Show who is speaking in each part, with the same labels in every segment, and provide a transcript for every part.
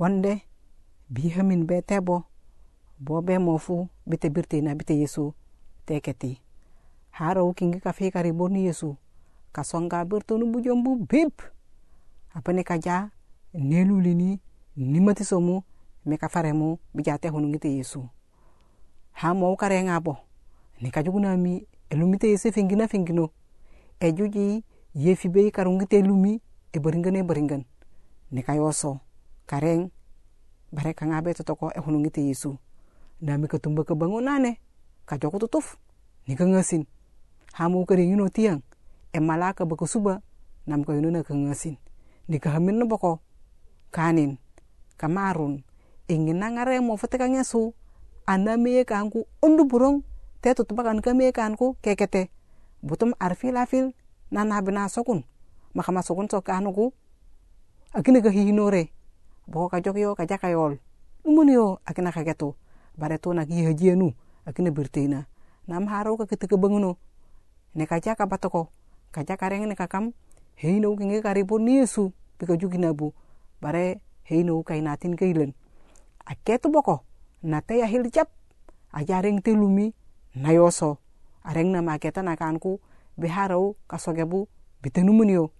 Speaker 1: bonde bihamin be tebo bo be mo fu bite birtina bite yesu teketi hara wukingi ka fi kari bonu yesu ka songa birtonu bujombu bip. Apane ka ja nelulini nimati somu me ka faremu bija te hunu ngite yesu. Ha mo kare ngabo ni ka juguna mi elumite yesu fingina fingino. Ejuji yefi be karungite lumi e baringan e baringan ni ka yoso. Kareng bare ka ngabe totoko e hunu ngite yesu. Na mi ketumba ke bangunane ka joko tutuf ni ka ngasin ha mo kare ngino tiang e malaka bako suba nam ka yununa ka ngasin ni ka hamin no boko kanin kamarun ingin nangare mo fete ka ngesu ana meye kanku undu burong te tutuba kan ka meye kanku kekete. Butum arfil afil na na bina sokun maka masokun sok kanuku akine ka hihinore boko ka jokyo ka jaka yol umun yo akina ka geto bare to na ki hajienu akine birteina nam haro ka kete ke banguno ne ka jaka batoko ka jaka reng ne ka kam heino kinge karibu ni yesu pika jugina bu bare heino kai natin kailen aketu boko na te ya hil jap aja reng te lumi na yoso areng na maketa na kanku biharau kasogebu. Bitenumunio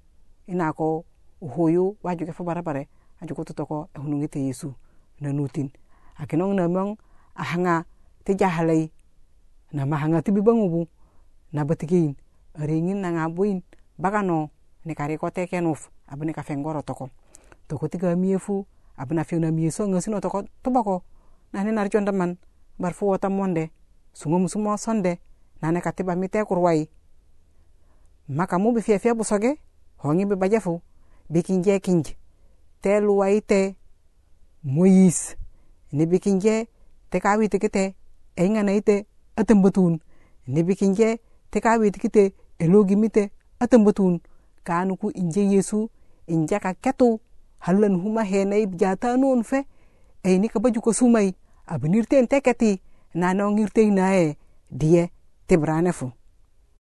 Speaker 1: ina ko uhoyu wajuke fo bara bare ajuko totoko ehunungi te yesu na nutin akinong na ahanga te jahalai na mahanga ti bibangubu na batigein aringin na ngabuin bagano ni kari ko kenuf abni ka fengoro toko toko tiga miefu abna fiu na mieso ngasino toko tobako. Na ni narjon daman bar fu monde sungum sumo sonde na ne kurwai. Maka mu bi fia busoge hongi bi bajafu bikinje tɛ luwa yi tɛ moyis nibi kinje teka wi tikite engana ite atambutun nibi kinje teka wi tikite elogi mite atambutun kanu ku inje yesu inje ka ketu halan huma henai ib non fe. E ni ka baju ko sumai. Abinirte teketi. Na no ngirte nae die tibrane